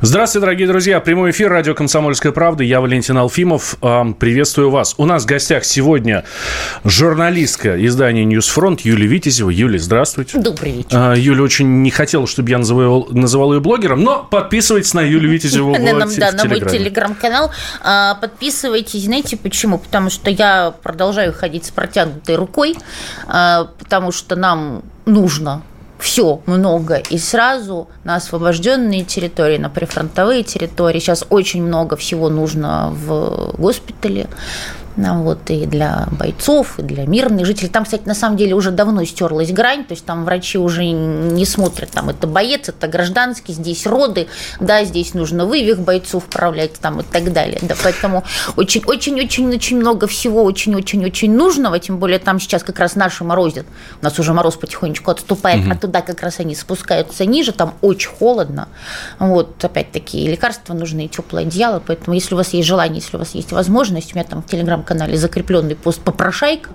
Здравствуйте, дорогие друзья. Прямой эфир радио «Комсомольская правда». Я Валентин Алфимов. Приветствую вас. У нас в гостях сегодня журналистка издания «News Front» Юлия Витязева. Юлия, здравствуйте. Добрый вечер. А, Юля очень не хотела, чтобы я называл, называл ее блогером, но подписывайтесь на Юлию Витязеву в, на, в, да, в на мой телеграм-канал. А, Подписывайтесь. Знаете почему? Потому что я продолжаю ходить с протянутой рукой, а, потому что нам нужно все много и сразу на освобожденные территории, на прифронтовые территории. Сейчас очень много всего нужно в госпитале. Вот, и для бойцов, и для мирных жителей. Там, кстати, на самом деле уже давно стерлась грань, то есть там врачи уже не смотрят, там это боец, это гражданский, здесь роды, да, здесь нужно вывих бойцов управлять там и так далее. Да, поэтому очень-очень-очень-очень много всего очень-очень-очень нужного, тем более там сейчас как раз наши морозят. У нас уже мороз потихонечку отступает, а туда как раз они спускаются ниже, там очень холодно. Вот, опять-таки, лекарства нужны, теплое одеяло, поэтому если у вас есть желание, если у вас есть возможность, у меня там в телеграм канале закрепленный пост попрошайка.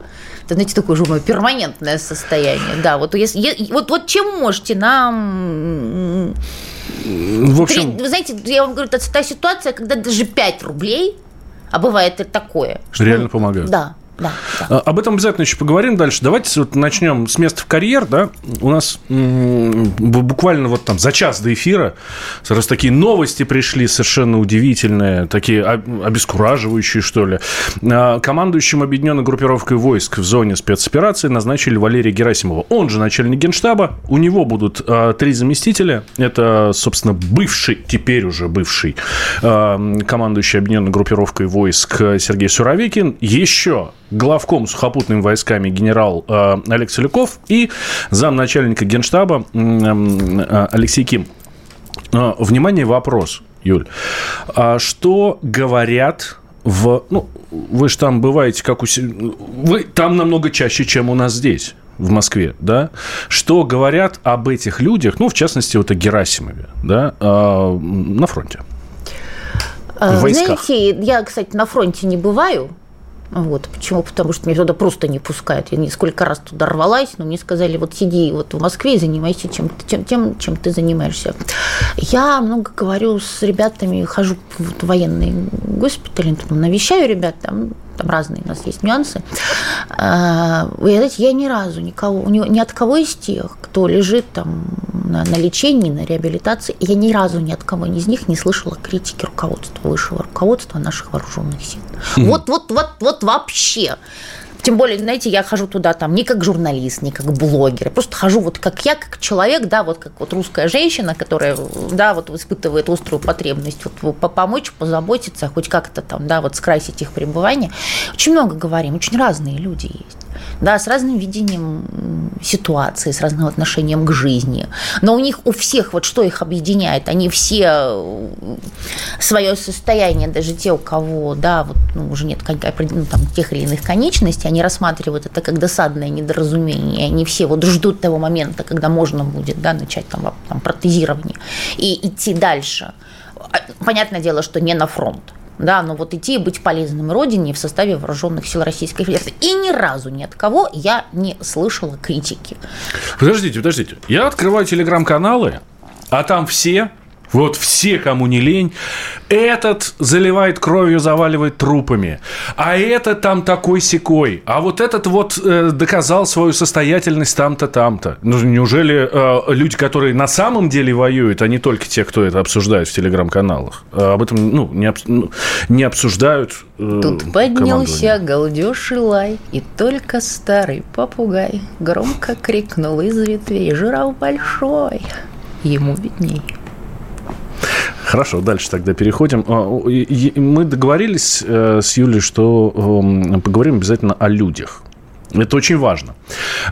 Это, знаете, такое же перманентное состояние. Да, вот, если, вот, вот чем можете нам... В общем, Вы знаете, я вам говорю, это та ситуация, когда даже 5 рублей, а бывает и такое. что- Реально помогают. Да, да. А, Об этом обязательно еще поговорим дальше. Давайте вот начнем с места в карьер, да. У нас буквально вот там за час до эфира сразу такие новости пришли совершенно удивительные, такие об- обескураживающие, что ли. А, Командующим объединенной группировкой войск в зоне спецоперации назначили Валерия Герасимова. Он же начальник генштаба. У него будут а, три заместителя. Это, собственно, бывший, теперь уже бывший командующий объединенной группировкой войск Сергей Суровикин. Еще главком сухопутными войсками генерал э, Олег Соляков и замначальника генштаба э, Алексей Ким. Э, Внимание, вопрос, Юль. А что говорят в... Ну, вы же там бываете, как у... Вы там намного чаще, чем у нас здесь в Москве, да, что говорят об этих людях, ну, в частности, вот о Герасимове, да, э, на фронте. А. Знаете, я, кстати, на фронте не бываю. Вот. Почему? Потому что меня туда просто не пускают. Я несколько раз туда рвалась, но мне сказали, вот сиди вот в Москве и занимайся чем, тем, тем, чем ты занимаешься. Я много говорю с ребятами, хожу в военные госпитали, там, навещаю ребят, там, там разные у нас есть нюансы. А, Вы знаете, я ни разу никого, ни, ни от кого из тех, кто лежит там на, на лечении, на реабилитации, я ни разу ни от кого из них не слышала критики руководства, высшего руководства наших вооруженных сил. Вот, вот, вот, вот вообще. Тем более, знаете, я хожу туда там не как журналист, не как блогер, я просто хожу вот как я, как человек, да, вот как вот русская женщина, которая, да, вот испытывает острую потребность вот по- помочь, позаботиться, хоть как-то там, да, вот скрасить их пребывание. Очень много говорим, очень разные люди есть. Да, с разным видением ситуации, с разным отношением к жизни. Но у них у всех, вот что их объединяет, они все свое состояние, даже те, у кого, да, вот, ну, уже нет ну, там, тех или иных конечностей, они рассматривают это как досадное недоразумение. Они все вот ждут того момента, когда можно будет, да, начать там, там протезирование и идти дальше. А, Понятное дело, что не на фронт. Да, но вот идти и быть полезным родине в составе вооруженных сил Российской Федерации. И ни разу ни от кого я не слышала критики. Подождите, подождите. Я открываю телеграм-каналы, а там все, вот все, кому не лень, этот заливает кровью, заваливает трупами, а этот там такой секой, а вот этот вот э, доказал свою состоятельность там-то, там-то. Ну, неужели э, люди, которые на самом деле воюют, а не только те, кто это обсуждает в телеграм-каналах, э, об этом ну, не, обс- ну, не обсуждают э, Тут поднялся галдеж и лай, и только старый попугай громко крикнул из ветвей «Жираф большой!» Ему видней. Хорошо, дальше тогда переходим. А, Мы договорились э, с Юлей, что эм, поговорим обязательно о людях. Это очень важно.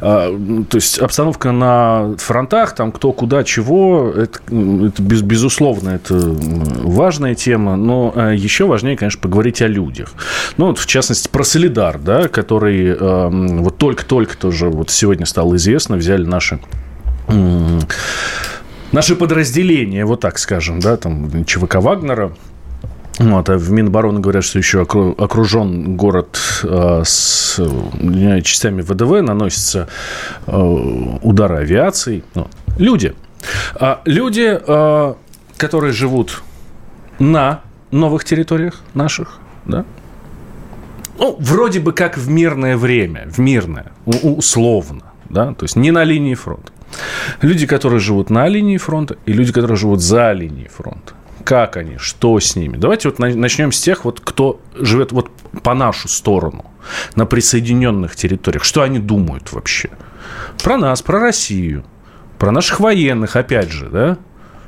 А, то есть обстановка на фронтах, там кто куда чего, это, это без, безусловно, это важная тема, но а, еще важнее, конечно, поговорить о людях. Ну, вот, в частности, про Солидар, да, который а, вот только-только тоже вот сегодня стало известно, взяли наши наши подразделения, вот так скажем, да, там ЧВК Вагнера, вот, а в Минобороны говорят, что еще окружен город э, с э, частями ВДВ, наносятся э, удары авиации. Ну, люди. А люди, э, которые живут на новых территориях наших, да, ну, вроде бы как в мирное время, в мирное, условно, да, то есть не на линии фронта. Люди, которые живут на линии фронта, и люди, которые живут за линией фронта. Как они, что с ними? Давайте вот начнем с тех, вот, кто живет вот по нашу сторону, на присоединенных территориях. Что они думают вообще? Про нас, про Россию, про наших военных, опять же, да?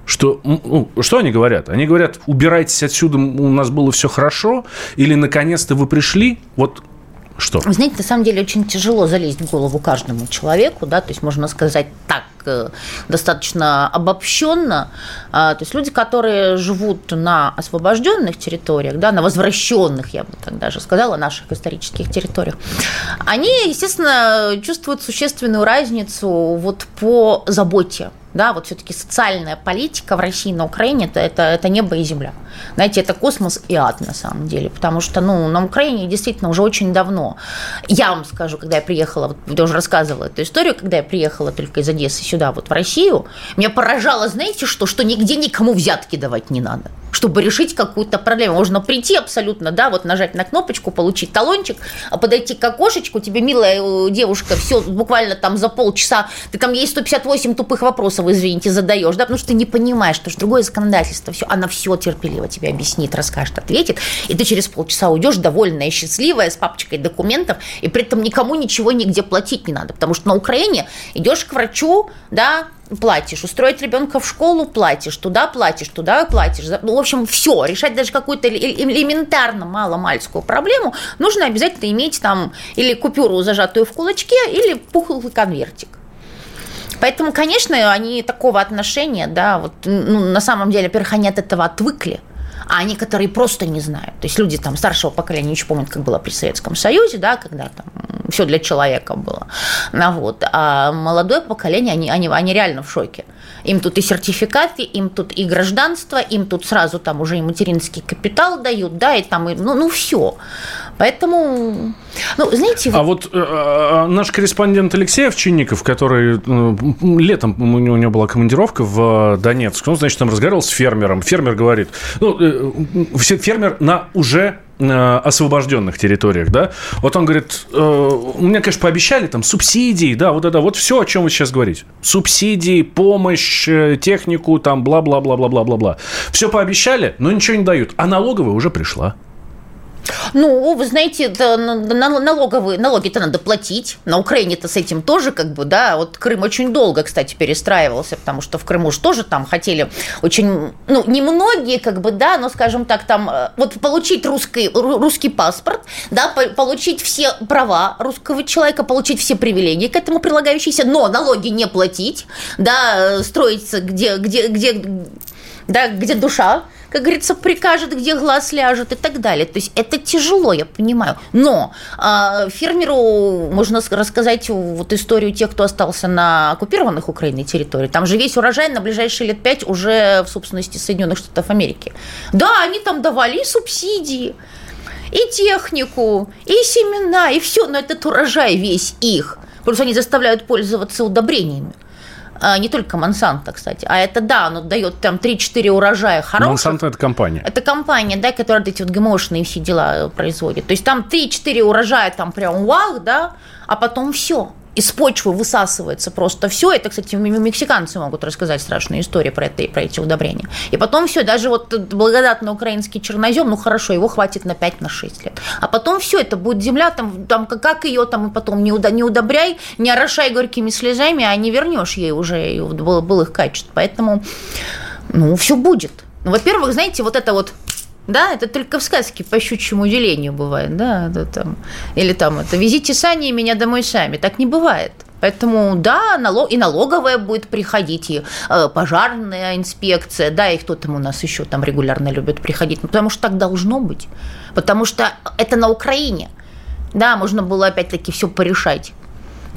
Что, ну, что они говорят? Они говорят, убирайтесь отсюда, у нас было все хорошо, или наконец-то вы пришли, вот что? Знаете, на самом деле очень тяжело залезть в голову каждому человеку, да, то есть можно сказать так э, достаточно обобщенно. А, то есть люди, которые живут на освобожденных территориях, да, на возвращенных, я бы так даже сказала, наших исторических территориях, они, естественно, чувствуют существенную разницу вот по заботе да, вот все-таки социальная политика в России на Украине это, это, это небо и земля. Знаете, это космос и ад на самом деле, потому что, ну, на Украине действительно уже очень давно. Я вам скажу, когда я приехала, вот я уже рассказывала эту историю, когда я приехала только из Одессы сюда, вот в Россию, меня поражало, знаете что, что нигде никому взятки давать не надо чтобы решить какую-то проблему. Можно прийти абсолютно, да, вот нажать на кнопочку, получить талончик, а подойти к окошечку, тебе, милая э, девушка, все буквально там за полчаса, ты там ей 158 тупых вопросов, извините, задаешь, да, потому что ты не понимаешь, что другое законодательство, все, она все терпеливо тебе объяснит, расскажет, ответит, и ты через полчаса уйдешь довольная, счастливая, с папочкой документов, и при этом никому ничего нигде платить не надо, потому что на Украине идешь к врачу, да, платишь, устроить ребенка в школу платишь, туда платишь, туда платишь. Ну, в общем, все, решать даже какую-то элементарно маломальскую проблему нужно обязательно иметь там или купюру, зажатую в кулачке, или пухлый конвертик. Поэтому, конечно, они такого отношения, да, вот, ну, на самом деле, во-первых, они от этого отвыкли – а они, которые просто не знают. То есть люди там старшего поколения еще помнят, как было при Советском Союзе, да, когда там все для человека было. Ну, вот. А молодое поколение, они, они, они реально в шоке. Им тут и сертификаты, им тут и гражданство, им тут сразу там уже и материнский капитал дают, да, и там, и, ну, ну все. Поэтому, ну, знаете... А вот э, э, наш корреспондент Алексей Овчинников, который э, летом у него, у него была командировка в Донецк, он, значит, там разговаривал с фермером. Фермер говорит, ну, э, фермер на уже э, освобожденных территориях, да, вот он говорит, э, мне, конечно, пообещали там субсидии, да, вот это, вот все, о чем вы сейчас говорите. Субсидии, помощь, э, технику, там, бла-бла-бла-бла-бла-бла-бла. Все пообещали, но ничего не дают. А налоговая уже пришла. Ну, вы знаете, налоговые, налоги-то надо платить. На Украине-то с этим тоже как бы, да. Вот Крым очень долго, кстати, перестраивался, потому что в Крыму же тоже там хотели очень, ну, немногие как бы, да, но, скажем так, там, э, вот получить русский, русский паспорт, да, получить все права русского человека, получить все привилегии к этому прилагающиеся, но налоги не платить, да, э, строиться где, где, где, да, где душа, как говорится, прикажет, где глаз ляжет и так далее. То есть это тяжело, я понимаю. Но э, фермеру можно рассказать вот историю тех, кто остался на оккупированных Украиной территории. Там же весь урожай на ближайшие лет пять уже в собственности Соединенных Штатов Америки. Да, они там давали и субсидии, и технику, и семена, и все, но этот урожай весь их. Просто они заставляют пользоваться удобрениями. А, не только Монсанто, кстати, а это, да, оно дает там 3-4 урожая хороших. Монсанто – это компания. Это компания, да, которая эти вот ГМОшные все дела производит. То есть там 3-4 урожая, там прям вах, да, а потом все из почвы высасывается просто все. Это, кстати, мексиканцы могут рассказать страшные истории про, это, про эти удобрения. И потом все, даже вот благодатный украинский чернозем, ну хорошо, его хватит на 5-6 на лет. А потом все, это будет земля, там, там как ее там и потом не, уда, не удобряй, не орошай горькими слезами, а не вернешь ей уже ее былых качеств. Поэтому, ну, все будет. Ну, во-первых, знаете, вот это вот Да, это только в сказке по щучьему делению бывает, да, это там, или там это «везите сани и меня домой сами». Так не бывает. Поэтому, да, налог, и налоговая будет приходить, и э, пожарная инспекция, да, и кто там у нас еще там регулярно любит приходить, ну, потому что так должно быть, потому что это на Украине, да, можно было опять-таки все порешать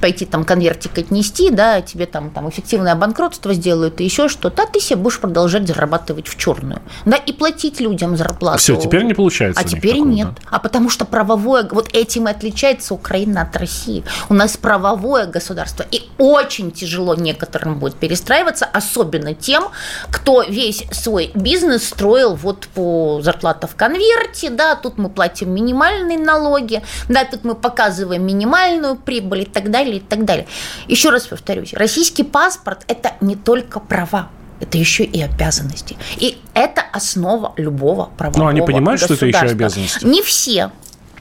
пойти там конвертик отнести, да, тебе там, там эффективное банкротство сделают и еще что-то, а ты себе будешь продолжать зарабатывать в черную. Да, и платить людям зарплату. Все, теперь не получается. А теперь такого, нет. Да? А потому что правовое, вот этим и отличается Украина от России. У нас правовое государство, и очень тяжело некоторым будет перестраиваться, особенно тем, кто весь свой бизнес строил вот по зарплата в конверте, да, тут мы платим минимальные налоги, да, тут мы показываем минимальную прибыль и так далее далее, и так далее. Еще раз повторюсь, российский паспорт – это не только права, это еще и обязанности. И это основа любого правового Но они понимают, что это еще обязанности? Не все.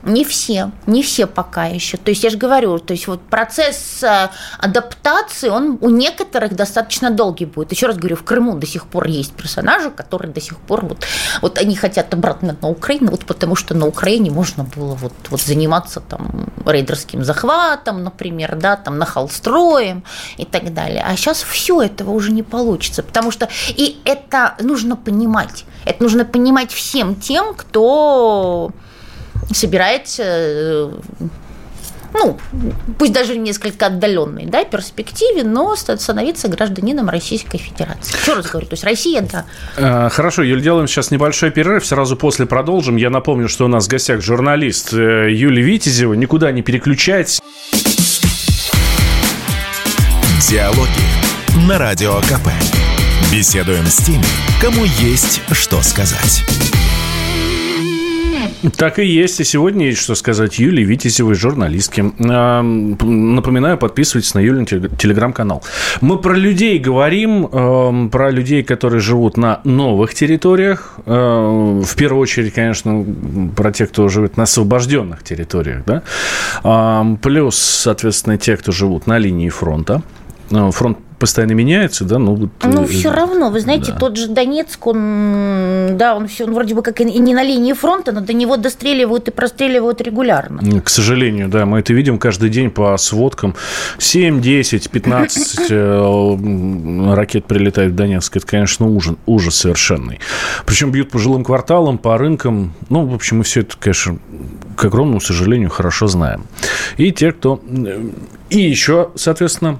Не все, не все пока еще. То есть я же говорю, то есть вот процесс э, адаптации, он у некоторых достаточно долгий будет. Еще раз говорю, в Крыму до сих пор есть персонажи, которые до сих пор вот, вот они хотят обратно на Украину, вот потому что на Украине можно было вот, вот заниматься там рейдерским захватом, например, да, там нахалстроем и так далее. А сейчас все этого уже не получится, потому что и это нужно понимать. Это нужно понимать всем тем, кто собирается э, ну, пусть даже несколько отдаленной да, перспективе, но становиться гражданином Российской Федерации. Еще раз говорю, то есть Россия, да. Э, хорошо, Юль, делаем сейчас небольшой перерыв, сразу после продолжим. Я напомню, что у нас в гостях журналист э, Юлия Витязева. Никуда не переключайтесь. Диалоги на Радио КП. Беседуем с теми, кому есть что сказать. Так и есть. И сегодня есть что сказать Юлии Витязевой, журналистке. Напоминаю, подписывайтесь на Юлин телеграм-канал. Мы про людей говорим, про людей, которые живут на новых территориях. В первую очередь, конечно, про тех, кто живет на освобожденных территориях. Да? Плюс, соответственно, те, кто живут на линии фронта. Фронт постоянно меняется, да, ну вот. Ну э, все равно, вы знаете, да. тот же Донецк, он, да, он все, он вроде бы как и не на линии фронта, но до него достреливают и простреливают регулярно. К сожалению, да, мы это видим каждый день по сводкам. 7, 10, 15 ракет прилетает в Донецк. Это, конечно, ужас, ужас совершенный. Причем бьют по жилым кварталам, по рынкам. Ну, в общем, мы все это, конечно, к огромному сожалению, хорошо знаем. И те, кто... И еще, соответственно,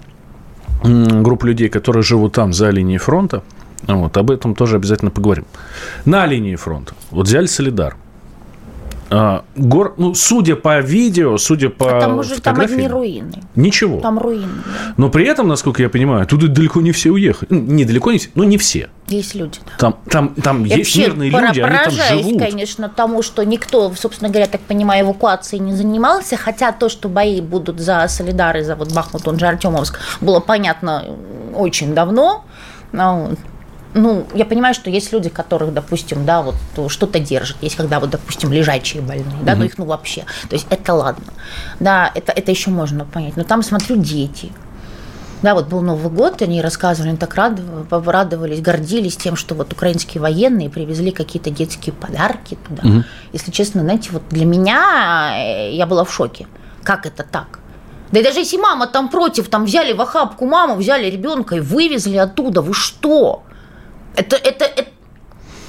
групп людей, которые живут там, за линией фронта. Вот, об этом тоже обязательно поговорим. На линии фронта. Вот взяли Солидар. А, гор, ну, судя по видео, судя по а там уже там одни руины. Ничего. Там руины. Да. Но при этом, насколько я понимаю, туда далеко не все уехали. Ну, не далеко не все, но не все. Есть люди. Да. Там, там, там я есть мирные люди, они там живут. конечно, тому, что никто, собственно говоря, так понимаю, эвакуацией не занимался, хотя то, что бои будут за Солидар и за вот Бахмут, он же Артемовск, было понятно очень давно. Ну, ну, я понимаю, что есть люди, которых, допустим, да, вот что-то держит. Есть, когда вот, допустим, лежачие больные, да, mm-hmm. но их, ну, вообще. То есть это ладно. Да, это, это еще можно понять. Но там, смотрю, дети. Да, вот был Новый год, они рассказывали, они так радовались, гордились тем, что вот украинские военные привезли какие-то детские подарки туда. Угу. Если честно, знаете, вот для меня э, я была в шоке. Как это так? Да и даже если мама там против, там взяли в охапку маму, взяли ребенка и вывезли оттуда, вы что? Это, это, это,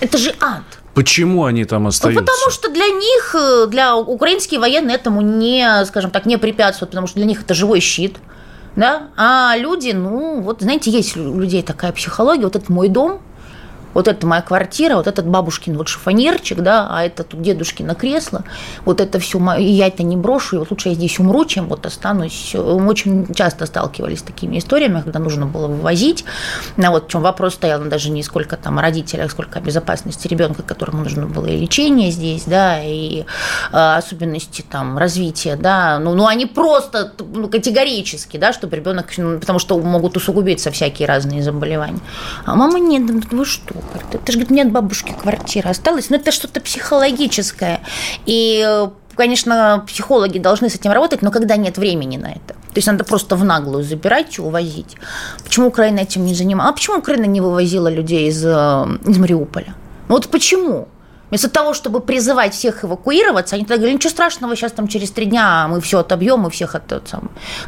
это же ад. Почему они там ну, остаются? Ну, потому что для них, э, для украинские военные этому не, скажем так, не препятствуют, потому что для них это живой щит. Да? А люди, ну, вот знаете, есть у людей такая психология, вот это мой дом, вот это моя квартира, вот этот бабушкин вот шифонерчик, да, а это тут дедушкино кресло, вот это все, и я это не брошу, и вот лучше я здесь умру, чем вот останусь. Мы очень часто сталкивались с такими историями, когда нужно было вывозить, а вот в чем вопрос стоял, ну, даже не сколько там о родителях, сколько о безопасности ребенка, которому нужно было и лечение здесь, да, и а, особенности там развития, да, ну, ну они просто ну, категорически, да, чтобы ребенок, ну, потому что могут усугубиться всякие разные заболевания. А мама нет, вы что? Это же, говорит, нет бабушки квартира осталась. Но это что-то психологическое. И конечно, психологи должны с этим работать, но когда нет времени на это. То есть надо просто в наглую забирать и увозить. Почему Украина этим не занималась? А почему Украина не вывозила людей из, э, из Мариуполя? Ну вот почему? Вместо того, чтобы призывать всех эвакуироваться, они тогда говорили, ничего страшного, сейчас там через три дня мы все отобьем и всех от.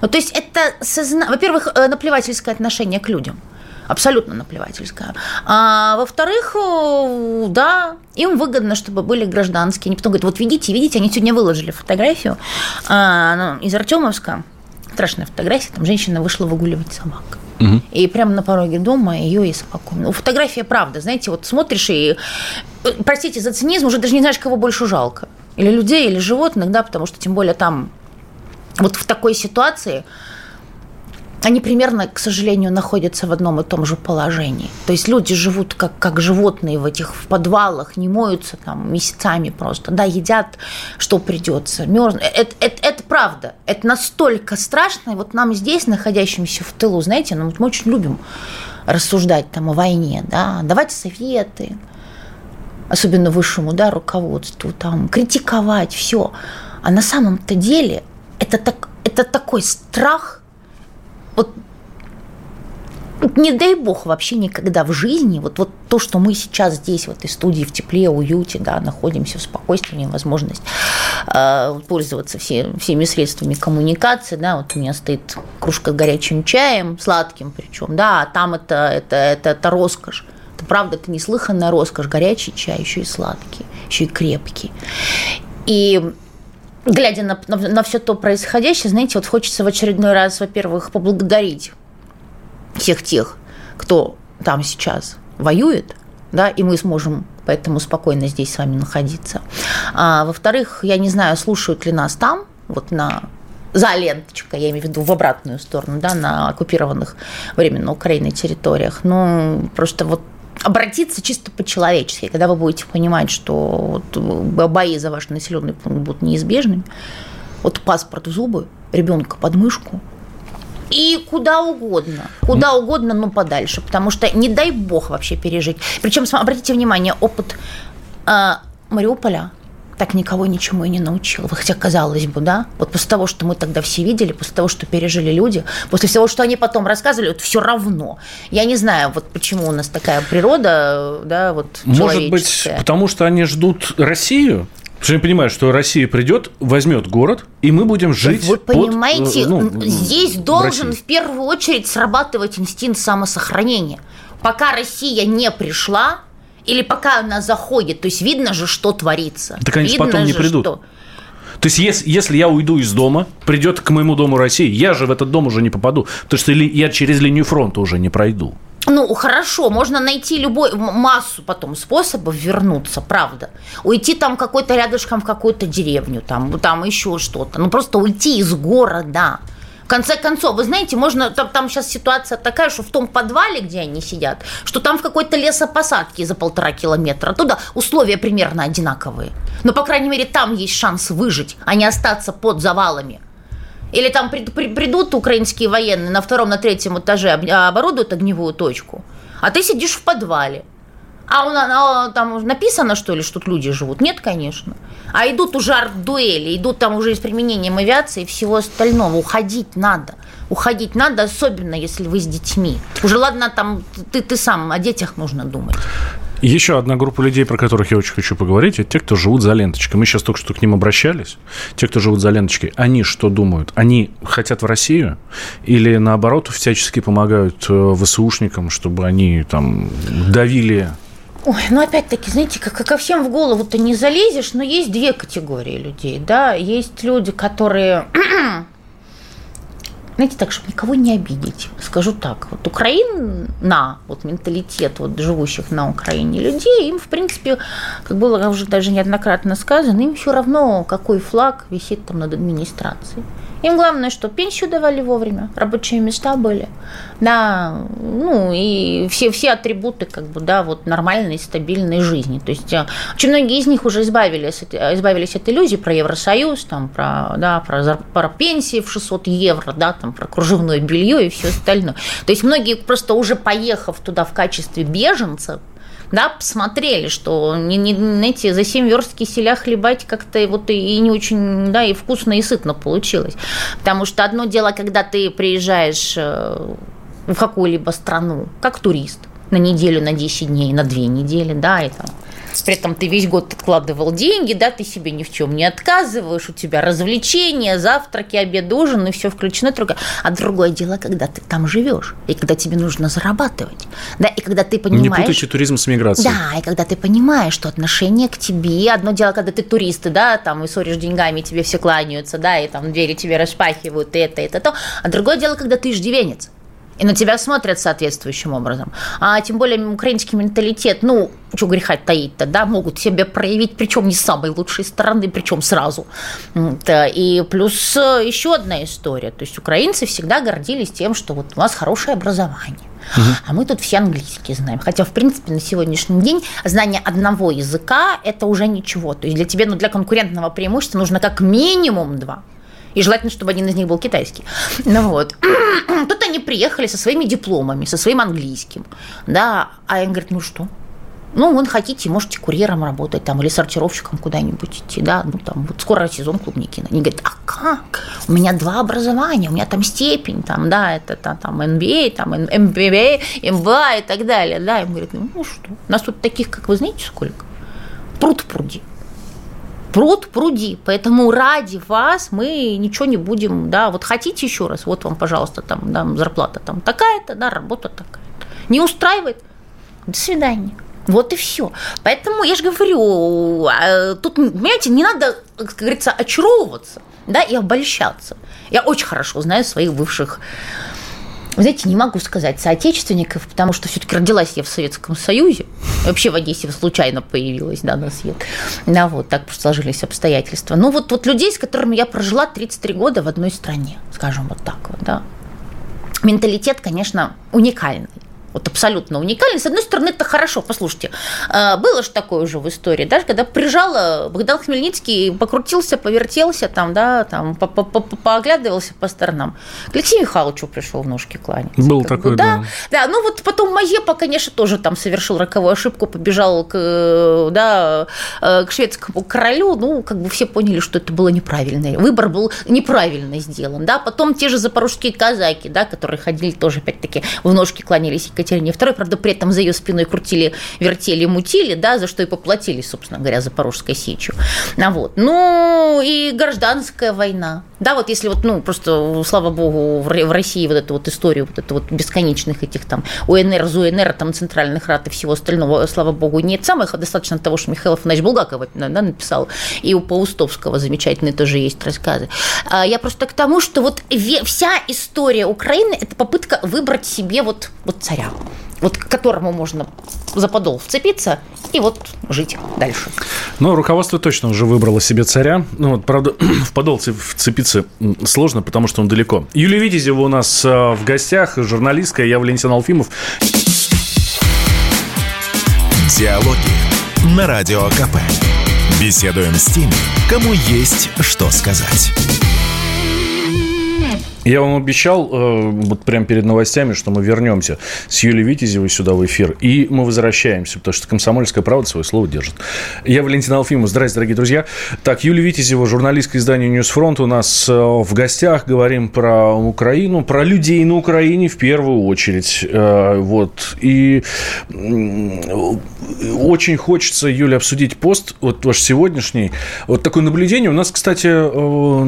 Ну, то есть это, созна... во-первых, э, наплевательское отношение к людям. Абсолютно наплевательское. А во-вторых, э, да, им выгодно, чтобы были гражданские. Они потом говорят, вот видите, видите, они сегодня выложили фотографию а, ну, из Артемовска. Страшная фотография, там женщина вышла выгуливать собак. Угу. И прямо на пороге дома ее и собаку. Ну, фотография правда, знаете, вот смотришь и, э, простите за цинизм, уже даже не знаешь, кого больше жалко. Или людей, или животных, да, потому что тем более там вот в такой ситуации они примерно, к сожалению, находятся в одном и том же положении. То есть люди живут как, как животные в этих в подвалах, не моются там месяцами просто, да, едят, что придется, мерзнут. Это, это, это правда. Это настолько страшно. И вот нам здесь, находящимся в тылу, знаете, ну, мы очень любим рассуждать там о войне, да, давать советы, особенно высшему, да, руководству, там, критиковать, все. А на самом-то деле это, так, это такой страх – не дай бог вообще никогда в жизни, вот, вот то, что мы сейчас здесь, в этой студии, в тепле, уюте, да, находимся в спокойствии, возможность э, пользоваться все, всеми средствами коммуникации, да, вот у меня стоит кружка с горячим чаем, сладким причем, да, а там это, это, это, это роскошь. Это правда, это неслыханная роскошь, горячий чай, еще и сладкий, еще и крепкий. И глядя на, на, на все то происходящее, знаете, вот хочется в очередной раз, во-первых, поблагодарить всех тех, кто там сейчас воюет, да, и мы сможем поэтому спокойно здесь с вами находиться. А, во-вторых, я не знаю, слушают ли нас там, вот на за ленточкой, я имею в виду в обратную сторону, да, на оккупированных временно Украиной территориях. Ну, просто вот обратиться чисто по-человечески, когда вы будете понимать, что вот бои за ваш населенный пункт будут неизбежными, вот паспорт в зубы, ребенка под мышку, и куда угодно, куда угодно, но подальше, потому что не дай бог вообще пережить. Причем, обратите внимание, опыт э, Мариуполя, так никого ничему и не научил. Хотя, казалось бы, да, вот после того, что мы тогда все видели, после того, что пережили люди, после всего, что они потом рассказывали, вот все равно. Я не знаю, вот почему у нас такая природа, да, вот Может быть, потому что они ждут Россию? Потому что я понимаю, что Россия придет, возьмет город, и мы будем жить. Вы понимаете, под, ну, здесь должен в, в первую очередь срабатывать инстинкт самосохранения. Пока Россия не пришла, или пока она заходит, то есть видно же, что творится. Так они видно потом не придут. Что... То есть, если, если я уйду из дома, придет к моему дому России, я же в этот дом уже не попаду, потому что я через линию фронта уже не пройду. Ну, хорошо, можно найти любой, массу потом способов вернуться, правда. Уйти там какой-то рядышком в какую-то деревню, там, там еще что-то. Ну, просто уйти из города. В конце концов, вы знаете, можно, там, там сейчас ситуация такая, что в том подвале, где они сидят, что там в какой-то лесопосадке за полтора километра, туда условия примерно одинаковые. Но, по крайней мере, там есть шанс выжить, а не остаться под завалами. Или там придут украинские военные на втором, на третьем этаже, оборудуют огневую точку, а ты сидишь в подвале – а у нас там написано, что ли, что тут люди живут? Нет, конечно. А идут уже арт-дуэли, идут там уже с применением авиации и всего остального. Уходить надо. Уходить надо, особенно если вы с детьми. Уже ладно, там ты, ты сам, о детях нужно думать. Еще одна группа людей, про которых я очень хочу поговорить, это те, кто живут за ленточкой. Мы сейчас только что к ним обращались. Те, кто живут за ленточкой, они что думают? Они хотят в Россию или, наоборот, всячески помогают э, ВСУшникам, чтобы они там давили Ой, ну опять-таки, знаете, как, ко всем в голову ты не залезешь, но есть две категории людей, да. Есть люди, которые знаете, так, чтобы никого не обидеть, скажу так, вот Украина, вот менталитет вот живущих на Украине людей, им, в принципе, как было уже даже неоднократно сказано, им все равно, какой флаг висит там над администрацией. Им главное, что пенсию давали вовремя, рабочие места были, да, ну и все, все атрибуты как бы, да, вот нормальной, стабильной жизни. То есть э, очень многие из них уже избавились, избавились от иллюзий про Евросоюз, там, про, да, про, про пенсии в 600 евро, да, там, про кружевное белье и все остальное. То есть многие просто уже поехав туда в качестве беженцев, да, посмотрели, что не, не, знаете, за 7 верст киселя хлебать как-то вот и, и не очень, да, и вкусно, и сытно получилось. Потому что одно дело, когда ты приезжаешь э, в какую-либо страну, как турист, на неделю, на 10 дней, на 2 недели, да, и там при этом ты весь год откладывал деньги, да, ты себе ни в чем не отказываешь, у тебя развлечения, завтраки, обед, ужин, и все включено. Другое. А другое дело, когда ты там живешь, и когда тебе нужно зарабатывать, да, и когда ты понимаешь... Не путайте туризм с миграцией. Да, и когда ты понимаешь, что отношение к тебе, одно дело, когда ты туристы, да, там, и ссоришь деньгами, тебе все кланяются, да, и там двери тебе распахивают, и это, и это, то, а другое дело, когда ты иждивенец, и на тебя смотрят соответствующим образом. А тем более украинский менталитет, ну, что греха таить-то, да, могут себя проявить, причем не с самой лучшей стороны, причем сразу. И плюс э, еще одна история. То есть украинцы всегда гордились тем, что вот у нас хорошее образование. Угу. А мы тут все английский знаем. Хотя, в принципе, на сегодняшний день знание одного языка – это уже ничего. То есть для тебя, ну, для конкурентного преимущества нужно как минимум два. И желательно, чтобы один из них был китайский. Ну вот. Тут они приехали со своими дипломами, со своим английским. Да, а я говорит, ну что? Ну, вон хотите, можете курьером работать там или сортировщиком куда-нибудь идти, да, ну там вот скоро сезон клубники. Они говорят, а как? У меня два образования, у меня там степень, там, да, это там, там MBA, там MBA, MBA и так далее, да. Им говорят, ну что, у нас тут таких, как вы знаете, сколько? Пруд пруди пруд пруди. Поэтому ради вас мы ничего не будем, да, вот хотите еще раз, вот вам, пожалуйста, там, да, зарплата там такая-то, да, работа такая-то. Не устраивает? До свидания. Вот и все. Поэтому я же говорю, а, тут, понимаете, не надо, как говорится, очаровываться, да, и обольщаться. Я очень хорошо знаю своих бывших знаете, не могу сказать соотечественников, потому что все-таки родилась я в Советском Союзе. Вообще в Одессе случайно появилась, да, на свет. Да, вот так сложились обстоятельства. Ну, вот, вот людей, с которыми я прожила 33 года в одной стране, скажем вот так вот, да. Менталитет, конечно, уникальный вот абсолютно уникальный. С одной стороны, это хорошо. Послушайте, а, было же такое уже в истории, да, когда прижала Богдан Хмельницкий, покрутился, повертелся там, да, там, пооглядывался по сторонам. К Алексею Михайловичу пришел в ножки кланяться. Был такой, да. Да, ну вот потом Мазепа, конечно, тоже там совершил роковую ошибку, побежал к, да, э, к шведскому королю, ну, как бы все поняли, что это было неправильно. Выбор был неправильно сделан, да. Потом те же запорожские казаки, да, которые ходили тоже, опять-таки, в ножки кланялись Екатерине II, правда, при этом за ее спиной крутили, вертели, мутили, да, за что и поплатились, собственно говоря, Запорожской сечью. А вот. Ну, и гражданская война. Да, вот если вот, ну, просто, слава богу, в России вот эту вот историю, вот эту вот бесконечных этих там УНР, ЗУНР, там, центральных рад и всего остального, слава богу, нет самых, достаточно того, что Михаил Афанасьевич Булгаков да, написал, и у Паустовского замечательные тоже есть рассказы. А я просто к тому, что вот вся история Украины – это попытка выбрать себе вот, вот царя вот к которому можно за подол вцепиться и вот жить дальше. Но руководство точно уже выбрало себе царя. Ну, вот, правда, в подол вцепиться сложно, потому что он далеко. Юлия Витязева у нас э, в гостях, журналистка, я Валентин Алфимов. Диалоги на Радио КП. Беседуем с теми, кому есть что сказать. Я вам обещал э, вот прямо перед новостями, что мы вернемся с Юлией Витязевой сюда в эфир. И мы возвращаемся, потому что «Комсомольская правда» свое слово держит. Я Валентин Алфимов. Здравствуйте, дорогие друзья. Так, Юлия Витязева, журналистка издания «News Front» у нас э, в гостях. Говорим про Украину, про людей на Украине в первую очередь. Э, вот. И очень хочется, Юля, обсудить пост, вот ваш сегодняшний. Вот такое наблюдение. У нас, кстати,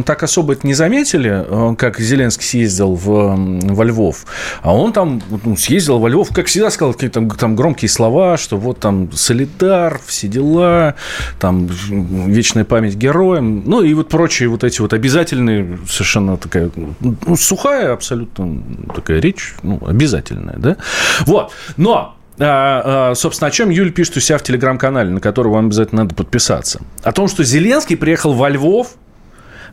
так особо это не заметили, как Зеленский Зеленский съездил в, во Львов, а он там ну, съездил во Львов, как всегда сказал какие-то там громкие слова, что вот там солидар, все дела, там вечная память героям, ну и вот прочие вот эти вот обязательные, совершенно такая, ну, сухая абсолютно такая речь, ну, обязательная, да? Вот, но а, а, собственно, о чем Юль пишет у себя в телеграм-канале, на который вам обязательно надо подписаться. О том, что Зеленский приехал во Львов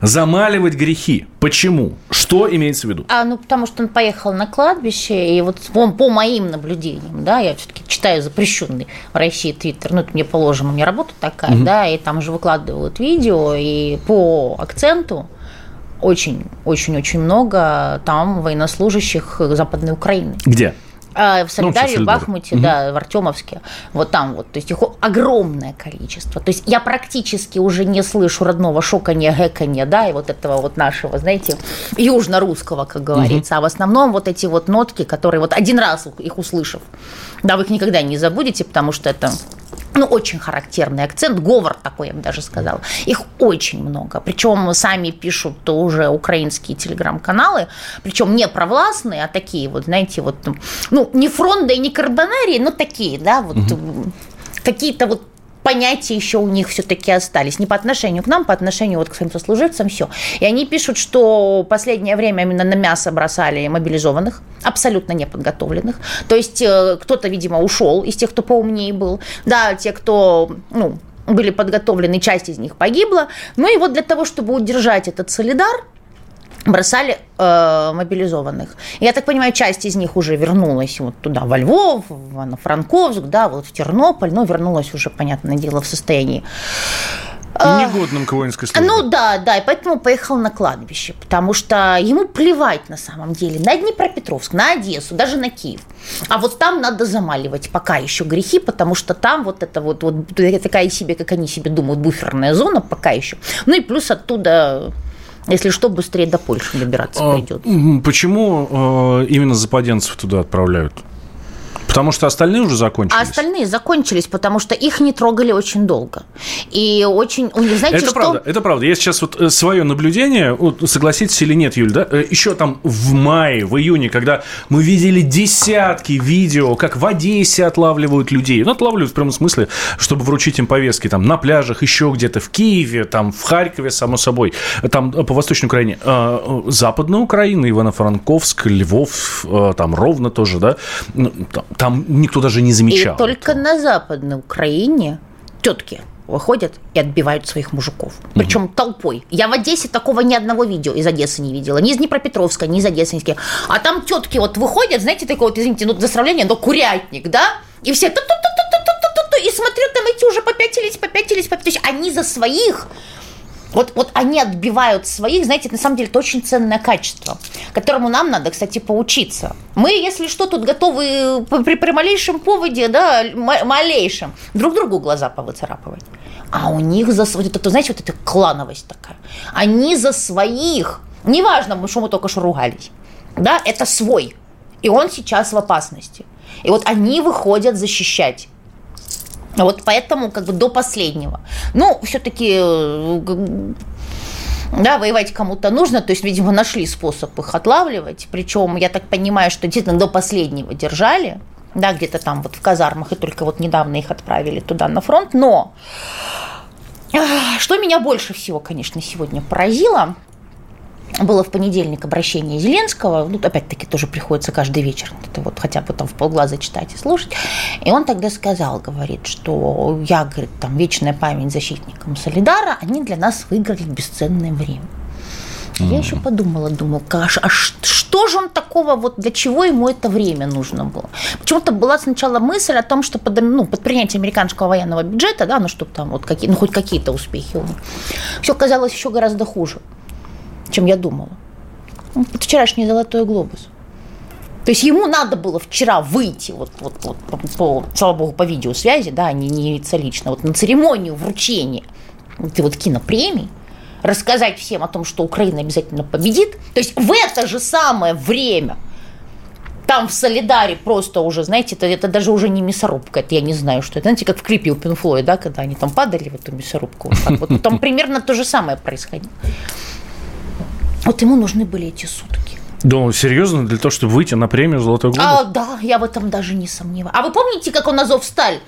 замаливать грехи. Почему? Что имеется в виду? А, ну, потому что он поехал на кладбище, и вот по, по моим наблюдениям, да, я все-таки читаю запрещенный в России Твиттер, ну, это мне положено, у меня работа такая, угу. да, и там же выкладывают видео, и по акценту очень-очень-очень много там военнослужащих Западной Украины. Где? А, в Солидаре, ну, в Бахмуте, угу. да, в Артемовске. Вот там вот. То есть их огромное количество. То есть я практически уже не слышу родного шоканья, гэканья, да, и вот этого вот нашего, знаете, южно-русского, как говорится. Угу. А в основном вот эти вот нотки, которые вот один раз их услышав, да, вы их никогда не забудете, потому что это ну, очень характерный акцент, говор такой, я бы даже сказала. Их очень много. Причем сами пишут уже украинские телеграм-каналы, причем не провластные, а такие вот, знаете, вот, ну, не фронда и не карбонарии, но такие, да, вот угу. какие-то вот понятия еще у них все-таки остались. Не по отношению к нам, по отношению вот к своим сослуживцам, все. И они пишут, что последнее время именно на мясо бросали мобилизованных, абсолютно неподготовленных. То есть э, кто-то, видимо, ушел из тех, кто поумнее был. Да, те, кто, ну, были подготовлены, часть из них погибла. Ну и вот для того, чтобы удержать этот солидар, бросали э, мобилизованных. Я так понимаю, часть из них уже вернулась вот туда, во Львов, в Франковск, да, вот в Тернополь, но вернулась уже, понятное дело, в состоянии э, Негодным к воинской службе. Ну да, да, и поэтому поехал на кладбище, потому что ему плевать на самом деле на Днепропетровск, на Одессу, даже на Киев. А вот там надо замаливать пока еще грехи, потому что там вот это вот, вот такая себе, как они себе думают, буферная зона пока еще. Ну и плюс оттуда если что, быстрее до Польши добираться а, придется. Почему э, именно западенцев туда отправляют? Потому что остальные уже закончились. А остальные закончились, потому что их не трогали очень долго. И очень... Знаете, это что... правда, это правда. Я сейчас вот э, свое наблюдение, вот, согласитесь или нет, Юль, да? Э, Еще там в мае, в июне, когда мы видели десятки видео, как в Одессе отлавливают людей. Ну, отлавливают в прямом смысле, чтобы вручить им повестки там на пляжах, еще где-то в Киеве, там в Харькове, само собой, там по Восточной Украине. А, Западная Украина, Ивано-Франковск, Львов, там Ровно тоже, да? Там никто даже не замечал. И только этого. на Западной Украине тетки выходят и отбивают своих мужиков. Причем угу. толпой. Я в Одессе такого ни одного видео из Одессы не видела. Ни из Днепропетровска, ни из Одессы. Ни А там тетки вот выходят, знаете, такое вот, извините, ну, за сравнение, но курятник, да? И все и смотрю, там эти уже попятились, попятились, попятились. Они за своих вот, вот они отбивают своих, знаете, на самом деле это очень ценное качество, которому нам надо, кстати, поучиться. Мы, если что, тут готовы при, при малейшем поводе, да, малейшем, друг другу глаза повыцарапывать. А у них за вот это, знаете, вот эта клановость такая. Они за своих, неважно, что мы только что ругались, да, это свой. И он сейчас в опасности. И вот они выходят защищать. Вот поэтому как бы до последнего. Ну, все-таки э, да, воевать кому-то нужно, то есть, видимо, нашли способ их отлавливать, причем, я так понимаю, что действительно до последнего держали, да, где-то там вот в казармах, и только вот недавно их отправили туда на фронт, но что меня больше всего, конечно, сегодня поразило – было в понедельник обращение Зеленского, ну, опять-таки, тоже приходится каждый вечер это вот хотя бы там в полглаза читать и слушать, и он тогда сказал, говорит, что я, говорит, там, вечная память защитникам Солидара, они для нас выиграли бесценное время. Mm-hmm. Я еще подумала, думаю, а, а что же он такого, вот для чего ему это время нужно было? Почему-то была сначала мысль о том, что под, ну, под принятие американского военного бюджета, да, ну, чтобы там вот какие, ну, хоть какие-то успехи у них, все казалось еще гораздо хуже чем я думала. Ну, это вчерашний золотой глобус. То есть ему надо было вчера выйти, вот, вот, вот по, по, слава богу, по видеосвязи, да, не, не явиться лично, вот на церемонию вручения этой вот кинопремии, рассказать всем о том, что Украина обязательно победит. То есть в это же самое время там в Солидаре просто уже, знаете, это, это даже уже не мясорубка, это я не знаю, что это. Знаете, как в клипе у Пинфлоя, да, когда они там падали в эту мясорубку. Вот вот. Там примерно то же самое происходило. Вот ему нужны были эти сутки. Да, серьезно, для того, чтобы выйти на премию «Золотой глобус»? А, да, я в этом даже не сомневаюсь. А вы помните, как он Азов сталь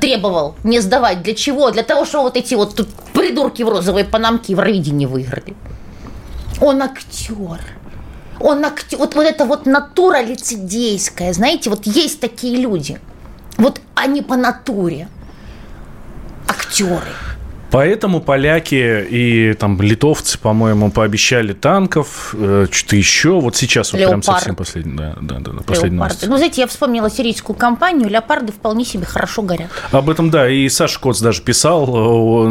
требовал не сдавать? Для чего? Для того, что вот эти вот придурки в розовой панамке в Равиде выиграли. Он актер. Он актер. Вот, вот это вот натура лицедейская. Знаете, вот есть такие люди. Вот они по натуре. Актеры. Поэтому поляки и там литовцы, по-моему, пообещали танков, э, что-то еще. Вот сейчас вот прям совсем последний, да, да, да, последний новость. Ну, знаете, я вспомнила сирийскую компанию, леопарды вполне себе хорошо горят. Об этом, да, и Саша Коц даже писал,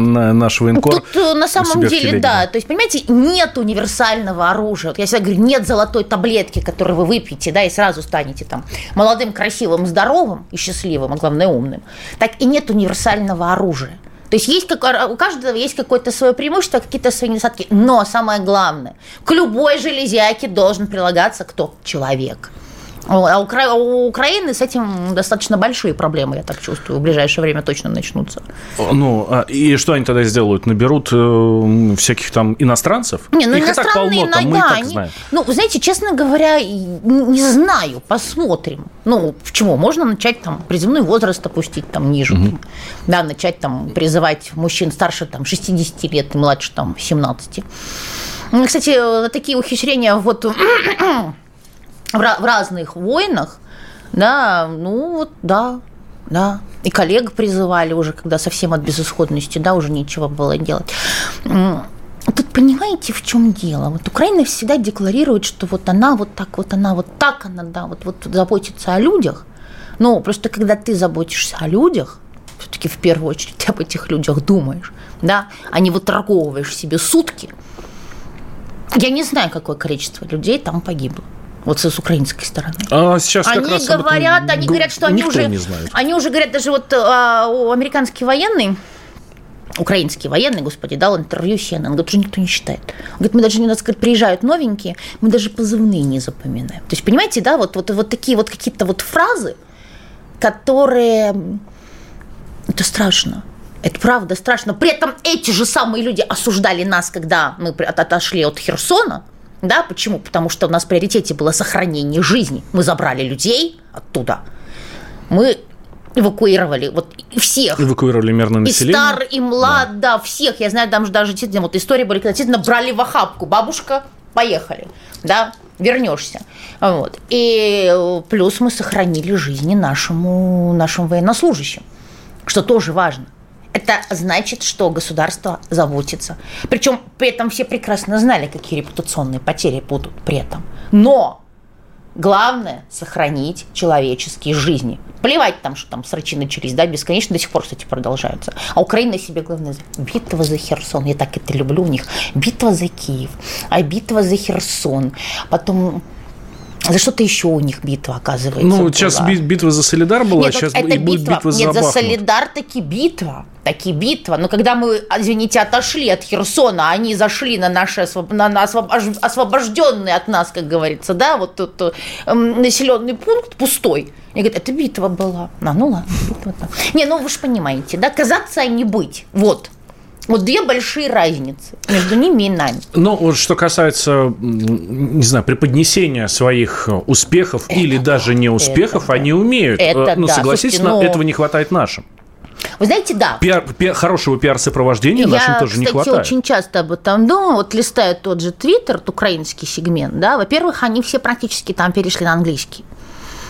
на наш военкор. Тут э, на самом деле, да, то есть, понимаете, нет универсального оружия. Вот я всегда говорю, нет золотой таблетки, которую вы выпьете, да, и сразу станете там молодым, красивым, здоровым и счастливым, а главное умным. Так и нет универсального оружия. То есть есть как, у каждого есть какое-то свое преимущество, какие-то свои недостатки. Но самое главное, к любой железяке должен прилагаться кто? Человек. А у Украины с этим достаточно большие проблемы, я так чувствую, в ближайшее время точно начнутся. Ну, а, и что они тогда сделают? Наберут э, всяких там иностранцев? Не, ну Их иностранные, так полно, там, мы да, так знаем. Ну, знаете, честно говоря, не знаю, посмотрим. Ну, почему? Можно начать там призывной возраст опустить там ниже. Угу. Да, начать там призывать мужчин старше там 60 лет и младше там 17. Кстати, такие ухищрения вот в, в разных войнах, да, ну вот, да, да. И коллег призывали уже, когда совсем от безысходности, да, уже нечего было делать. Тут понимаете, в чем дело? Вот Украина всегда декларирует, что вот она вот так, вот она вот так, она, да, вот, вот заботится о людях. Но просто когда ты заботишься о людях, все-таки в первую очередь ты об этих людях думаешь, да, а не выторговываешь себе сутки. Я не знаю, какое количество людей там погибло вот с украинской стороны. А сейчас как они раз говорят, они говорят, что они уже, они уже говорят, даже вот а, американский военный, украинский военный, господи, дал интервью CNN, он говорит, что никто не считает. Он говорит, мы даже не нас приезжают новенькие, мы даже позывные не запоминаем. То есть, понимаете, да, вот, вот, вот такие вот какие-то вот фразы, которые... Это страшно. Это правда страшно. При этом эти же самые люди осуждали нас, когда мы отошли от Херсона, да, почему? Потому что у нас в приоритете было сохранение жизни. Мы забрали людей оттуда. Мы эвакуировали вот всех. Эвакуировали мирное население. И стар, и млад, да, да всех. Я знаю, там же даже действительно вот истории были, когда действительно брали в охапку. Бабушка, поехали, да, вернешься. Вот. И плюс мы сохранили жизни нашему, нашим военнослужащим, что тоже важно это значит, что государство заботится. Причем при этом все прекрасно знали, какие репутационные потери будут при этом. Но Главное – сохранить человеческие жизни. Плевать там, что там срачи начались, да, бесконечно до сих пор, кстати, продолжаются. А Украина себе главное – битва за Херсон. Я так это люблю у них. Битва за Киев, а битва за Херсон. Потом за что-то еще у них битва, оказывается. Ну, была. сейчас битва за Солидар была, Нет, сейчас это будет битва, битва за Нет, за Солидар таки битва. Таки битва. Но когда мы, извините, отошли от Херсона, они зашли на наши на, на освобожденные от нас, как говорится, да, вот тут э, населенный пункт пустой. И говорят, это битва была. А, ну ладно, битва. Не, ну вы же понимаете, да, казаться, а не быть. Вот. Вот две большие разницы между ними и нами. Ну, вот что касается, не знаю, преподнесения своих успехов это или да, даже неуспехов, это они умеют. Это ну, да. согласитесь, Слушайте, ну... этого не хватает нашим. Вы знаете, да. Пиар, пиар, хорошего пиар-сопровождения нашим тоже кстати, не хватает. Я очень часто об этом думаю. Вот листаю тот же Твиттер, украинский сегмент, да, во-первых, они все практически там перешли на английский.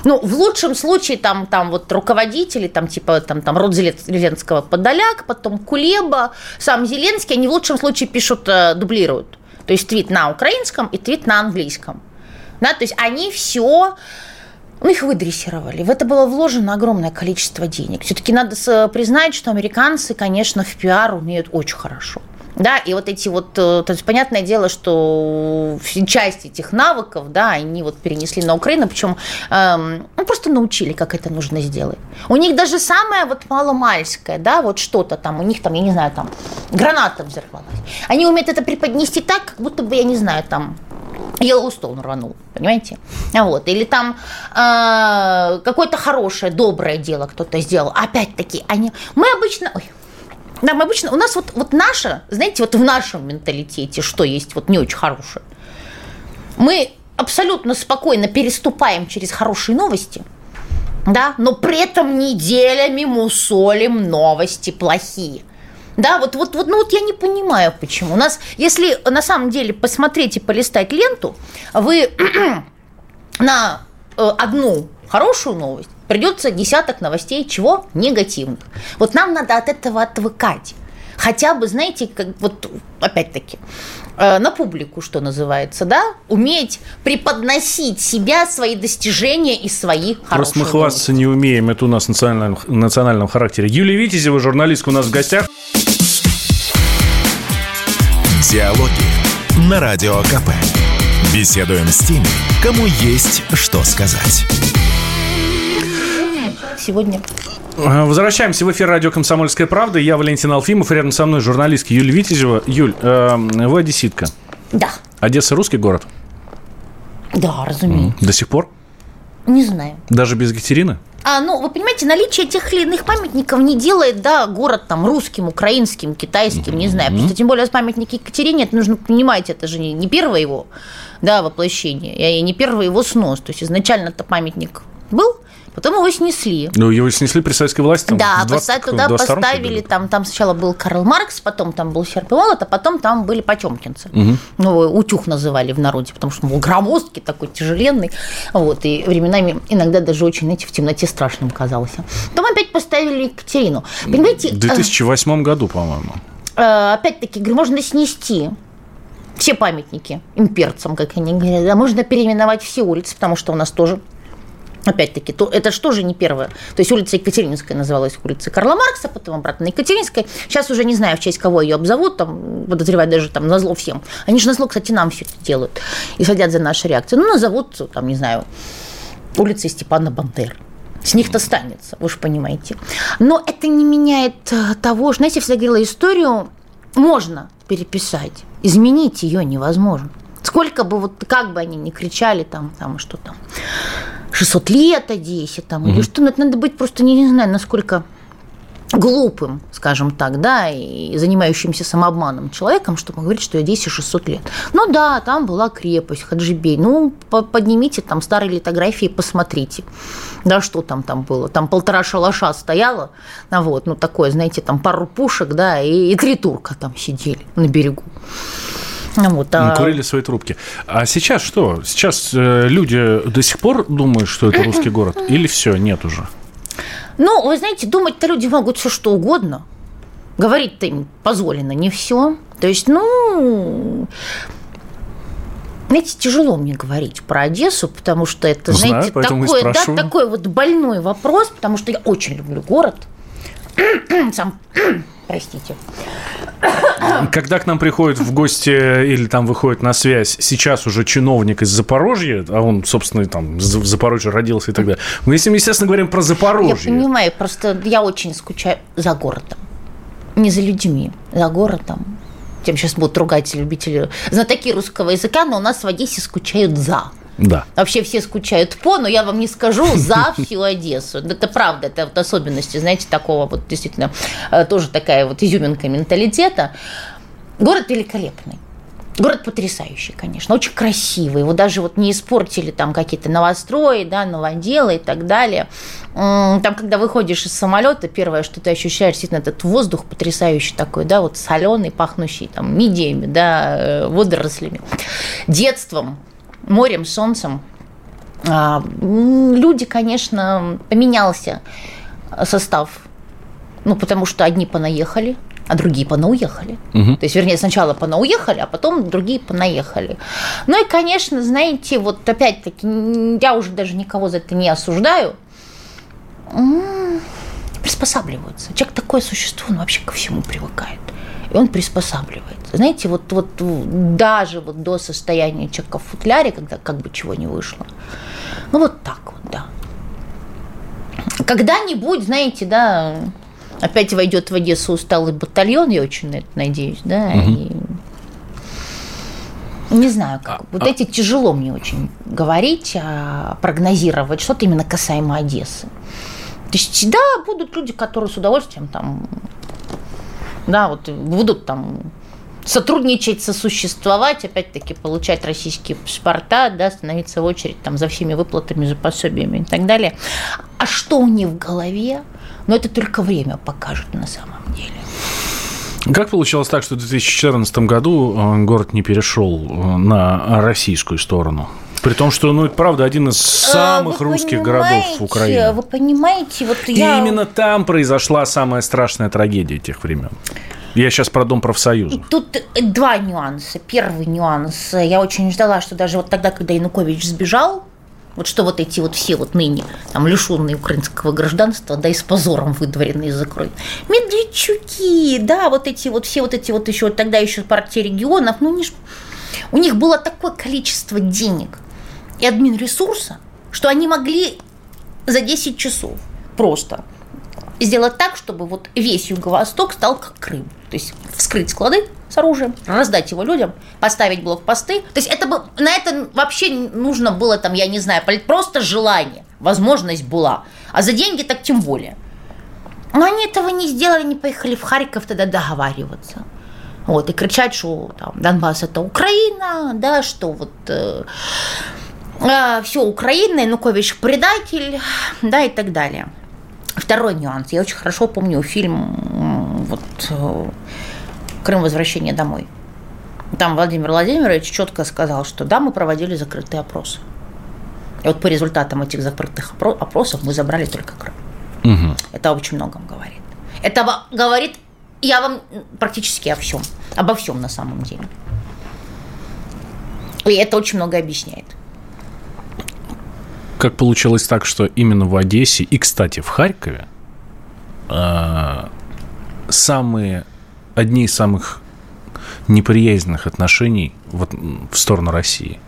Ну, в лучшем случае там, там вот руководители, там типа там, там род Зеленского Подоляк, потом Кулеба, сам Зеленский, они в лучшем случае пишут, э, дублируют. То есть твит на украинском и твит на английском. Да, то есть они все ну, их выдрессировали. В это было вложено огромное количество денег. Все-таки надо признать, что американцы, конечно, в пиар умеют очень хорошо. Да, и вот эти вот, э, то есть понятное дело, что часть этих навыков, да, они вот перенесли на Украину, причем эм, ну, просто научили, как это нужно сделать. У них даже самое вот маломальское, да, вот что-то там, у них там, я не знаю, там граната взорвалась. Они умеют это преподнести так, как будто бы, я не знаю, там Йеллоустоун рванул, понимаете? Вот. Или там э, какое-то хорошее, доброе дело кто-то сделал. Опять-таки, они... Мы обычно... Ой, да, мы обычно, у нас вот, вот наше, знаете, вот в нашем менталитете, что есть вот не очень хорошее. Мы абсолютно спокойно переступаем через хорошие новости, да, но при этом неделями мусолим новости плохие. Да, вот, вот, вот, ну вот я не понимаю, почему. У нас, если на самом деле посмотреть и полистать ленту, вы на э, одну хорошую новость придется десяток новостей чего? Негативных. Вот нам надо от этого отвыкать. хотя бы, знаете, как вот опять-таки, э, на публику, что называется, да, уметь преподносить себя, свои достижения и свои хорошие Просто мы хвастаться не умеем, это у нас в национальном, национальном характере. Юлия Витязева, журналистка у нас в гостях. Диалоги на Радио КП. Беседуем с теми, кому есть что сказать. Сегодня Э, Возвращаемся в эфир радио «Комсомольская правда». Я Валентин Алфимов, рядом со мной журналистка Юлия Витязева. Юль, э, вы одесситка. Да. Одесса русский город? Да, разумеется. До сих пор? Не знаю. Даже без Екатерины? А, ну, вы понимаете, наличие тех или иных памятников не делает, да, город там русским, украинским, китайским, не знаю. Просто тем более с памятники Екатерине, это нужно понимать, это же не, не первое его, да, воплощение, и не первый его снос. То есть изначально-то памятник был, Потом его снесли. Ну, его снесли при советской власти. Да, 20, туда поставили, там, там сначала был Карл Маркс, потом там был Серп Молот, а потом там были потемкинцы. Угу. Ну, утюг называли в народе, потому что он был громоздкий, такой тяжеленный. Вот, и временами иногда даже очень, знаете, в темноте страшным казался. Потом опять поставили Екатерину. Понимаете? В 2008 э, году, по-моему. Э, опять-таки, говорю, можно снести все памятники имперцам, как они говорят, а можно переименовать все улицы, потому что у нас тоже Опять-таки, то, это что же не первое? То есть улица Екатерининская называлась улицей Карла Маркса, потом обратно Екатеринская. Сейчас уже не знаю, в честь кого ее обзовут, там, подозревать даже там на зло всем. Они же на зло, кстати, нам все это делают и следят за нашей реакцией. Ну, назовут, там, не знаю, улицей Степана Бандеры. С них-то станется, вы же понимаете. Но это не меняет э, того, знаете, я всегда говорила, историю можно переписать, изменить ее невозможно. Сколько бы, вот как бы они ни кричали там, там что там, 600 лет Одессе там, mm-hmm. или что, ну, это надо быть просто, не, не знаю, насколько глупым, скажем так, да, и занимающимся самообманом человеком, чтобы говорить, что Одессе 600 лет. Ну да, там была крепость, Хаджибей. Ну, поднимите там старые литографии, посмотрите, да, что там там было. Там полтора шалаша стояло, ну, вот, ну, такое, знаете, там пару пушек, да, и, и три турка там сидели на берегу. Вот, а... Курили свои трубки. А сейчас что? Сейчас э, люди до сих пор думают, что это русский город? Или все, нет уже? Ну, вы знаете, думать-то люди могут все что угодно. Говорить-то им позволено не все. То есть, ну, знаете, тяжело мне говорить про Одессу, потому что это, Знаю, знаете, такой, да, такой вот больной вопрос, потому что я очень люблю город. Сам простите. Когда к нам приходит в гости или там выходит на связь сейчас уже чиновник из Запорожья, а он, собственно, там в Запорожье родился и так далее, мы, если мы, естественно, говорим про Запорожье. Я понимаю, просто я очень скучаю за городом. Не за людьми, за городом. Тем сейчас будут ругать любители, знатоки русского языка, но у нас в Одессе скучают за. Да. Вообще все скучают по, но я вам не скажу за всю Одессу. Это правда, это вот особенности, знаете, такого вот действительно э, тоже такая вот изюминка менталитета. Город великолепный. Город потрясающий, конечно, очень красивый. Его даже вот не испортили там какие-то новострои, да, новоделы и так далее. Там, когда выходишь из самолета, первое, что ты ощущаешь, действительно, этот воздух потрясающий такой, да, вот соленый, пахнущий там мидиями, да, э, водорослями, детством, морем, солнцем. А, люди, конечно, поменялся состав. Ну, потому что одни понаехали, а другие понауехали. Угу. То есть, вернее, сначала понауехали, а потом другие понаехали. Ну и, конечно, знаете, вот опять-таки, я уже даже никого за это не осуждаю. Приспосабливаются. Человек такое существо, он вообще ко всему привыкает и он приспосабливается. Знаете, вот, вот даже вот до состояния человека в футляре, когда как бы чего не вышло. Ну, вот так вот, да. Когда-нибудь, знаете, да, опять войдет в Одессу усталый батальон, я очень на это надеюсь, да, угу. и не знаю, как. А, вот а... эти тяжело мне очень говорить, а, прогнозировать что-то именно касаемо Одессы. То есть, да, будут люди, которые с удовольствием там да, вот будут там сотрудничать, сосуществовать, опять-таки получать российские паспорта, да, становиться в очередь там за всеми выплатами, за пособиями и так далее. А что у них в голове, ну, это только время покажет на самом деле. Как получилось так, что в 2014 году э, город не перешел э, на российскую сторону? При том, что, ну, это правда один из э, самых вы русских городов Украины. Вы понимаете, вот И я... именно там произошла самая страшная трагедия тех времен. Я сейчас про Дом профсоюзов. Тут два нюанса. Первый нюанс. Я очень ждала, что даже вот тогда, когда Янукович сбежал, вот что вот эти вот все вот ныне там лишенные украинского гражданства, да и с позором выдворенные из Украины. Медведчуки, да, вот эти вот все вот эти вот еще тогда еще партии регионов, ну не у них было такое количество денег и админ ресурса, что они могли за 10 часов просто сделать так, чтобы вот весь Юго-Восток стал как Крым. То есть вскрыть склады с оружием, раздать его людям, поставить блокпосты. То есть это бы, на это вообще нужно было, там, я не знаю, просто желание, возможность была. А за деньги так тем более. Но они этого не сделали, не поехали в Харьков тогда договариваться. Вот, и кричать, что там, Донбасс это Украина, да, что вот э, все Украина, Янукович предатель, да, и так далее. Второй нюанс. Я очень хорошо помню фильм вот э, Крым возвращение домой. Там Владимир Владимирович четко сказал, что да, мы проводили закрытые опросы. И вот по результатам этих закрытых опросов мы забрали только Крым. Угу. Это очень многом говорит. Это говорит, я вам практически о всем, обо всем на самом деле. И это очень много объясняет. Как получилось так, что именно в Одессе и, кстати, в Харькове э, самые одни из самых неприязненных отношений вот, в сторону России.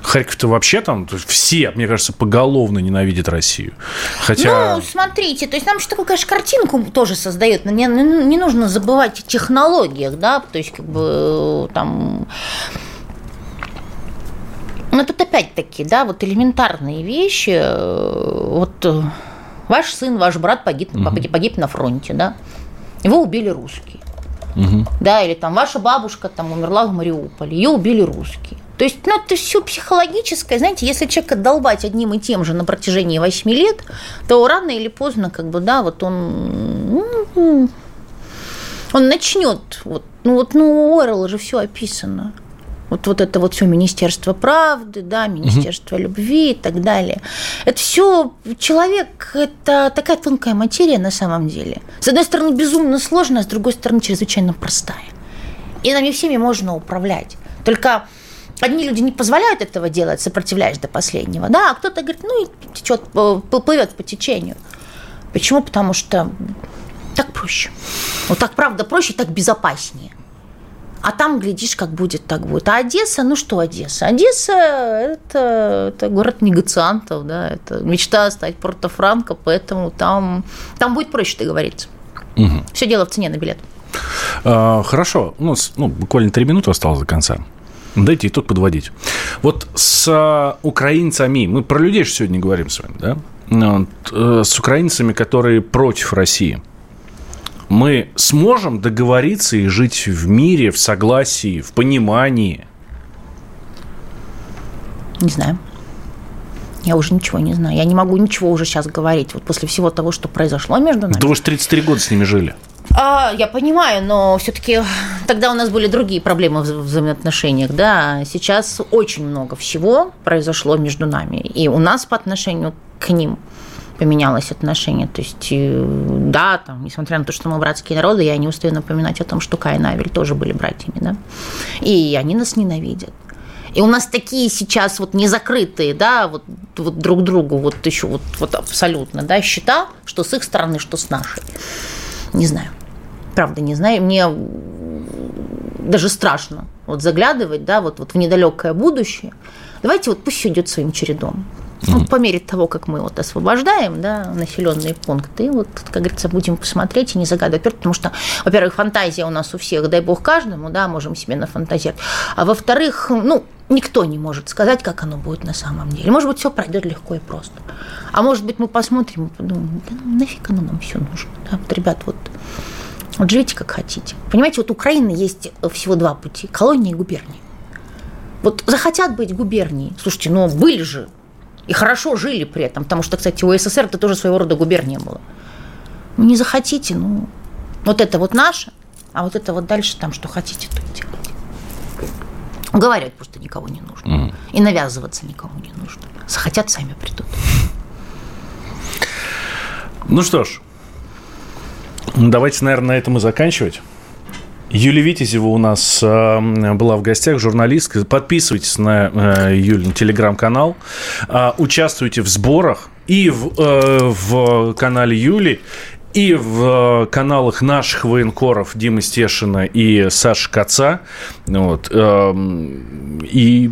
Харьков-то вообще там все, мне кажется, поголовно ненавидят Россию. Хотя... Ну, смотрите, то есть нам еще такую, конечно, картинку тоже создает. Не, не нужно забывать о технологиях, да, то есть как бы там... Но тут опять-таки, да, вот элементарные вещи, вот ваш сын, ваш брат погиб, угу. погиб на фронте, да, его убили русские. Угу. Да, или там ваша бабушка там умерла в Мариуполе, ее убили русские. То есть, ну, это все психологическое. Знаете, если человека долбать одним и тем же на протяжении 8 лет, то рано или поздно, как бы, да, вот он, ну, он начнет. Вот, ну, вот, ну, у Орла же все описано вот, вот это вот все Министерство правды, да, Министерство угу. любви и так далее. Это все человек, это такая тонкая материя на самом деле. С одной стороны, безумно сложная, с другой стороны, чрезвычайно простая. И нами всеми можно управлять. Только одни люди не позволяют этого делать, сопротивляясь до последнего, да, а кто-то говорит, ну и течет, плывет по течению. Почему? Потому что так проще. Вот так, правда, проще, так безопаснее а там, глядишь, как будет, так будет. А Одесса, ну что Одесса? Одесса это, это город негациантов, да, это мечта стать Порто-Франко, поэтому там, там будет проще договориться. Угу. Все дело в цене на билет. А, хорошо, у нас ну, буквально три минуты осталось до конца. Дайте итог подводить. Вот с а, украинцами, мы про людей же сегодня говорим с вами, да? Вот, э, с украинцами, которые против России – мы сможем договориться и жить в мире, в согласии, в понимании? Не знаю. Я уже ничего не знаю. Я не могу ничего уже сейчас говорить. Вот после всего того, что произошло между нами. Да вы же 33 года с ними жили. А, я понимаю, но все-таки тогда у нас были другие проблемы в взаимоотношениях, да. Сейчас очень много всего произошло между нами, и у нас по отношению к ним поменялось отношение. То есть, э, да, там, несмотря на то, что мы братские народы, я не устаю напоминать о том, что Каин и Авель тоже были братьями, да, и они нас ненавидят. И у нас такие сейчас вот незакрытые, да, вот, вот друг другу вот еще вот, вот абсолютно, да, счета, что с их стороны, что с нашей. Не знаю. Правда, не знаю. Мне даже страшно вот заглядывать, да, вот, вот в недалекое будущее. Давайте вот пусть идет своим чередом. Ну, по мере того, как мы вот освобождаем да, населенные пункты, вот, как говорится, будем посмотреть и не загадывать потому что, во-первых, фантазия у нас у всех, дай бог каждому, да, можем себе нафантазировать, а во-вторых, ну, никто не может сказать, как оно будет на самом деле. Может быть, все пройдет легко и просто. А может быть, мы посмотрим и подумаем, да нафиг оно нам все нужно. Да? Вот, ребят, вот, вот живите как хотите. Понимаете, вот Украины есть всего два пути – колония и губерния. Вот захотят быть губернией. Слушайте, ну были же и хорошо жили при этом, потому что, кстати, у СССР это тоже своего рода губерния была. Ну, не захотите, ну, вот это вот наше, а вот это вот дальше там, что хотите, то и делайте. Говорят просто никого не нужно. Mm. И навязываться никому не нужно. Захотят, сами придут. Ну что ж, давайте, наверное, на этом и заканчивать. Юлия Витязева у нас э, была в гостях, журналистка. Подписывайтесь на э, Юлин телеграм-канал, э, участвуйте в сборах и в, э, в канале Юли, и в каналах наших военкоров Димы Стешина и Саши Коца. Вот, эм, и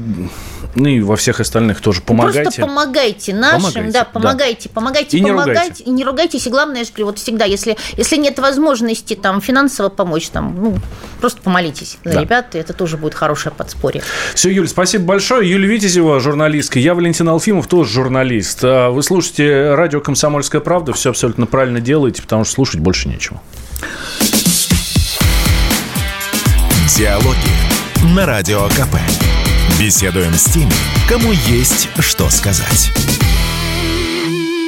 ну и во всех остальных тоже помогайте. Просто помогайте нашим, помогайте, да, помогайте, да. помогайте, и помогайте, не ругайте. и не ругайтесь. И главное, я же говорю, вот всегда, если, если нет возможности там финансово помочь, там, ну, просто помолитесь за да. ребят, и это тоже будет хорошее подспорье. Все, Юль, спасибо большое. Юлия Витязева, журналистка. Я Валентин Алфимов, тоже журналист. А вы слушаете радио «Комсомольская правда», все абсолютно правильно делаете, потому что слушать больше нечего. Диалоги на Радио КП. Беседуем с теми, кому есть что сказать.